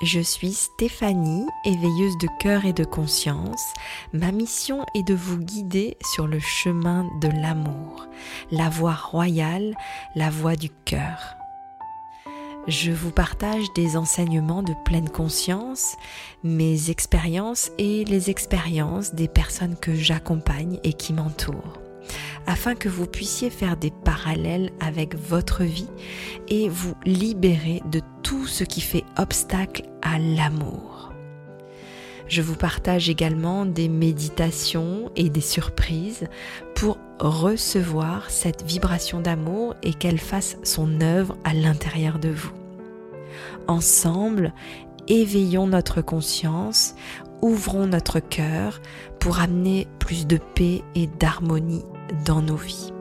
Je suis Stéphanie, éveilleuse de cœur et de conscience. Ma mission est de vous guider sur le chemin de l'amour, la voie royale, la voie du cœur. Je vous partage des enseignements de pleine conscience, mes expériences et les expériences des personnes que j'accompagne et qui m'entourent afin que vous puissiez faire des parallèles avec votre vie et vous libérer de tout ce qui fait obstacle à l'amour. Je vous partage également des méditations et des surprises pour recevoir cette vibration d'amour et qu'elle fasse son œuvre à l'intérieur de vous. Ensemble, éveillons notre conscience, ouvrons notre cœur pour amener plus de paix et d'harmonie dans nos vies.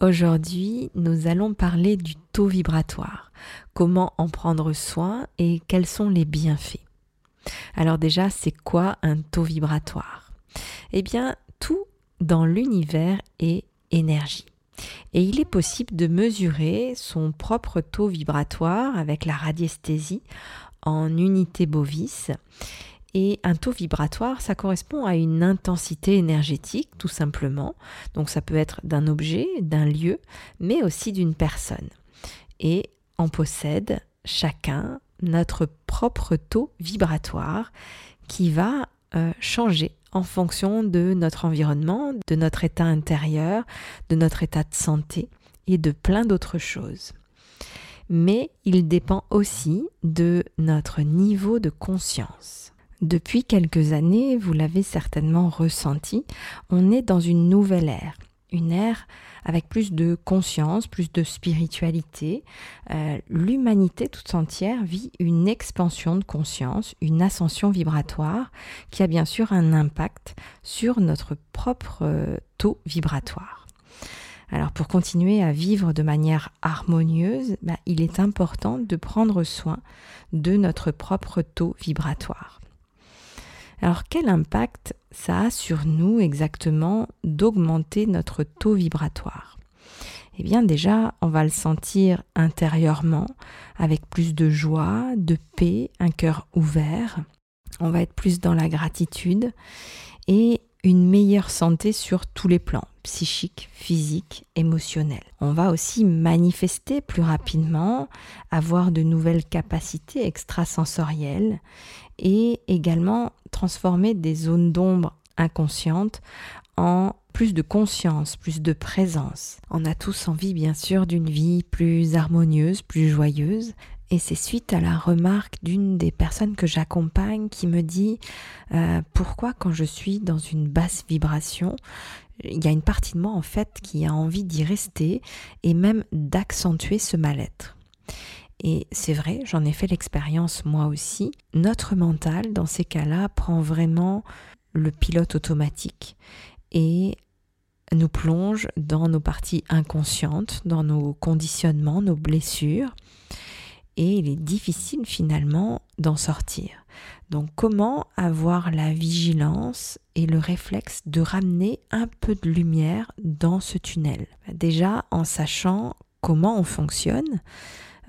Aujourd'hui, nous allons parler du taux vibratoire, comment en prendre soin et quels sont les bienfaits. Alors déjà, c'est quoi un taux vibratoire? Eh bien, tout dans l'univers est énergie. Et il est possible de mesurer son propre taux vibratoire avec la radiesthésie en unité bovis et un taux vibratoire, ça correspond à une intensité énergétique, tout simplement. Donc ça peut être d'un objet, d'un lieu, mais aussi d'une personne. Et on possède chacun notre propre taux vibratoire qui va euh, changer en fonction de notre environnement, de notre état intérieur, de notre état de santé et de plein d'autres choses. Mais il dépend aussi de notre niveau de conscience. Depuis quelques années, vous l'avez certainement ressenti, on est dans une nouvelle ère, une ère avec plus de conscience, plus de spiritualité. Euh, l'humanité toute entière vit une expansion de conscience, une ascension vibratoire qui a bien sûr un impact sur notre propre euh, taux vibratoire. Alors pour continuer à vivre de manière harmonieuse, bah, il est important de prendre soin de notre propre taux vibratoire. Alors quel impact ça a sur nous exactement d'augmenter notre taux vibratoire? Eh bien déjà, on va le sentir intérieurement avec plus de joie, de paix, un cœur ouvert. On va être plus dans la gratitude et une meilleure santé sur tous les plans, psychique, physique, émotionnel. On va aussi manifester plus rapidement, avoir de nouvelles capacités extrasensorielles et également transformer des zones d'ombre inconscientes en plus de conscience, plus de présence. On a tous envie bien sûr d'une vie plus harmonieuse, plus joyeuse. Et c'est suite à la remarque d'une des personnes que j'accompagne qui me dit euh, pourquoi quand je suis dans une basse vibration, il y a une partie de moi en fait qui a envie d'y rester et même d'accentuer ce mal-être. Et c'est vrai, j'en ai fait l'expérience moi aussi. Notre mental, dans ces cas-là, prend vraiment le pilote automatique et nous plonge dans nos parties inconscientes, dans nos conditionnements, nos blessures. Et il est difficile finalement d'en sortir. Donc comment avoir la vigilance et le réflexe de ramener un peu de lumière dans ce tunnel? Déjà en sachant comment on fonctionne,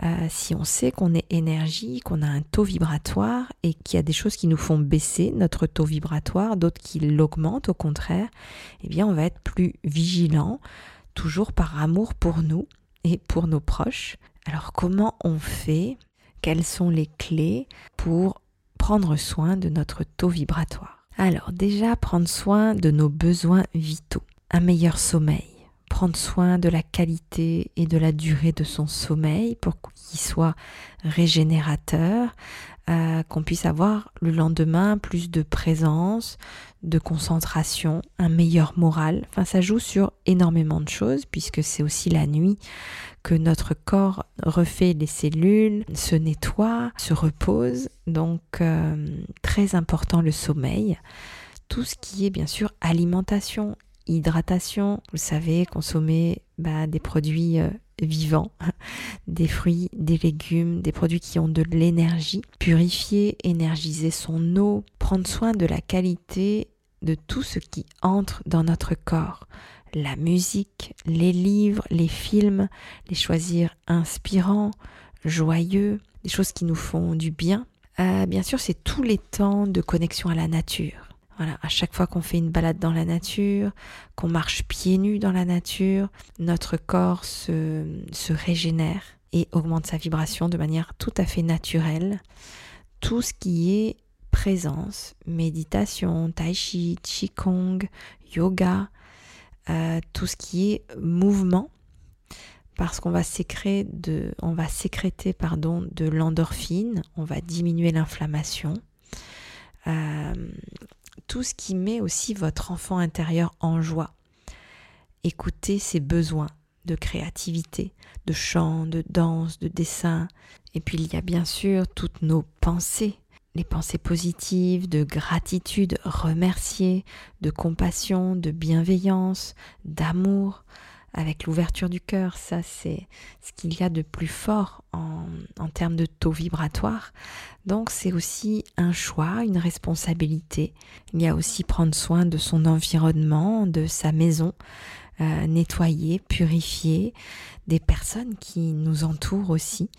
euh, si on sait qu'on est énergie, qu'on a un taux vibratoire et qu'il y a des choses qui nous font baisser notre taux vibratoire, d'autres qui l'augmentent au contraire, eh bien on va être plus vigilant, toujours par amour pour nous et pour nos proches. Alors comment on fait? Quelles sont les clés pour prendre soin de notre taux vibratoire? Alors déjà prendre soin de nos besoins vitaux, un meilleur sommeil prendre soin de la qualité et de la durée de son sommeil pour qu'il soit régénérateur, euh, qu'on puisse avoir le lendemain plus de présence, de concentration, un meilleur moral. Enfin, ça joue sur énormément de choses puisque c'est aussi la nuit que notre corps refait les cellules, se nettoie, se repose. Donc, euh, très important le sommeil. Tout ce qui est bien sûr alimentation hydratation, vous savez, consommer bah, des produits euh, vivants, des fruits, des légumes, des produits qui ont de l'énergie, purifier, énergiser son eau, prendre soin de la qualité de tout ce qui entre dans notre corps, la musique, les livres, les films, les choisir inspirants, joyeux, des choses qui nous font du bien. Euh, bien sûr, c'est tous les temps de connexion à la nature. Voilà, à chaque fois qu'on fait une balade dans la nature, qu'on marche pieds nus dans la nature, notre corps se, régénère et augmente sa vibration de manière tout à fait naturelle. Tout ce qui est présence, méditation, tai chi, qigong, yoga, euh, tout ce qui est mouvement, parce qu'on va sécréter de, va sécréter de l'endorphine, on va diminuer l'inflammation. Euh, tout ce qui met aussi votre enfant intérieur en joie. Écoutez ses besoins de créativité, de chant, de danse, de dessin. Et puis il y a bien sûr toutes nos pensées, les pensées positives, de gratitude, remercier, de compassion, de bienveillance, d'amour, avec l'ouverture du cœur. Ça, c'est ce qu'il y a de plus fort en, termes de taux vibratoire. Donc, c'est aussi un choix, une responsabilité. Il y a aussi prendre soin de son environnement, de sa maison, euh, nettoyer, purifier, des personnes qui nous entourent aussi.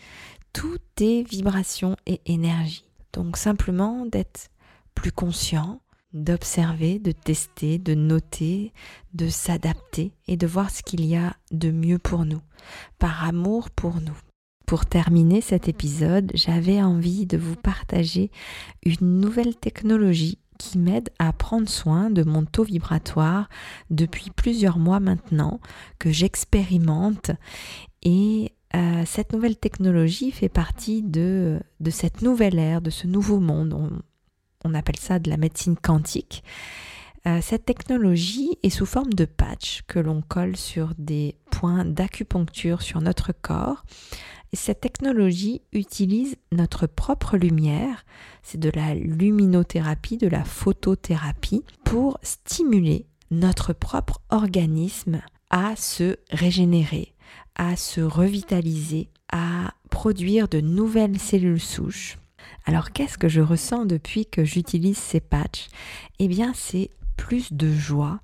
Tout est vibration et énergie. Donc simplement d'être plus conscient, d'observer, de tester, de noter, de s'adapter et de voir ce qu'il y a de mieux pour nous, par amour pour nous. Pour terminer cet épisode, j'avais envie de vous partager une nouvelle technologie qui m'aide à prendre soin de mon taux vibratoire depuis plusieurs mois maintenant que j'expérimente et euh, cette nouvelle technologie fait partie de, de, cette nouvelle ère, de ce nouveau monde. On, appelle ça de la médecine quantique. Euh, cette technologie est sous forme de patch que l'on colle sur des points d'acupuncture sur notre corps. Et cette technologie utilise notre propre lumière, c'est de la luminothérapie, de la photothérapie, pour stimuler notre propre organisme à se régénérer, à se revitaliser, à produire de nouvelles cellules souches. Alors qu'est-ce que je ressens depuis que j'utilise ces patchs? Eh bien c'est plus de joie,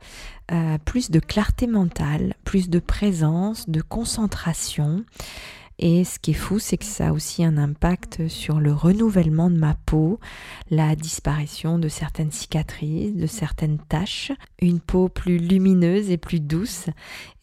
euh, plus de clarté mentale, plus de présence, de concentration. Et ce qui est fou, c'est que ça a aussi un impact sur le renouvellement de ma peau, la disparition de certaines cicatrices, de certaines taches, une peau plus lumineuse et plus douce.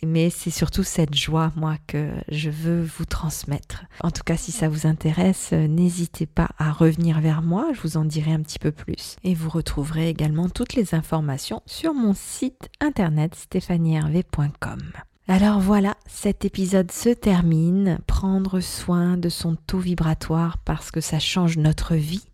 Mais c'est surtout cette joie, moi, que je veux vous transmettre. En tout cas, si ça vous intéresse, n'hésitez pas à revenir vers moi, je vous en dirai un petit peu plus. Et vous retrouverez également toutes les informations sur mon site internet stéphaniehervé.com. Alors voilà, cet épisode se termine. Prendre soin de son taux vibratoire parce que ça change notre vie,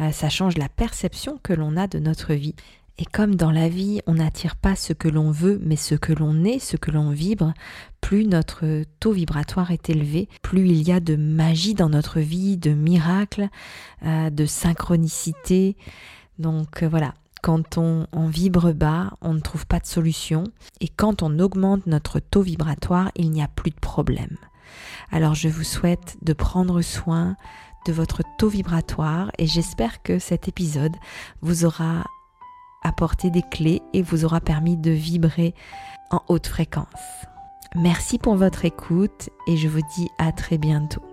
euh, ça change la perception que l'on a de notre vie. Et comme dans la vie, on n'attire pas ce que l'on veut, mais ce que l'on est, ce que l'on vibre, plus notre taux vibratoire est élevé, plus il y a de magie dans notre vie, de miracles, euh, de synchronicité. Donc euh, voilà, quand on, vibre bas, on ne trouve pas de solution. Et quand on augmente notre taux vibratoire, il n'y a plus de problème. Alors je vous souhaite de prendre soin de votre taux vibratoire et j'espère que cet épisode vous aura apporté des clés et vous aura permis de vibrer en haute fréquence. Merci pour votre écoute et je vous dis à très bientôt.